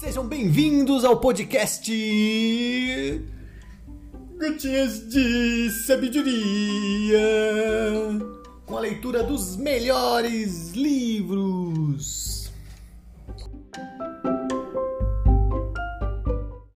Sejam bem-vindos ao podcast Gotinhas de Sabedoria com a leitura dos melhores livros.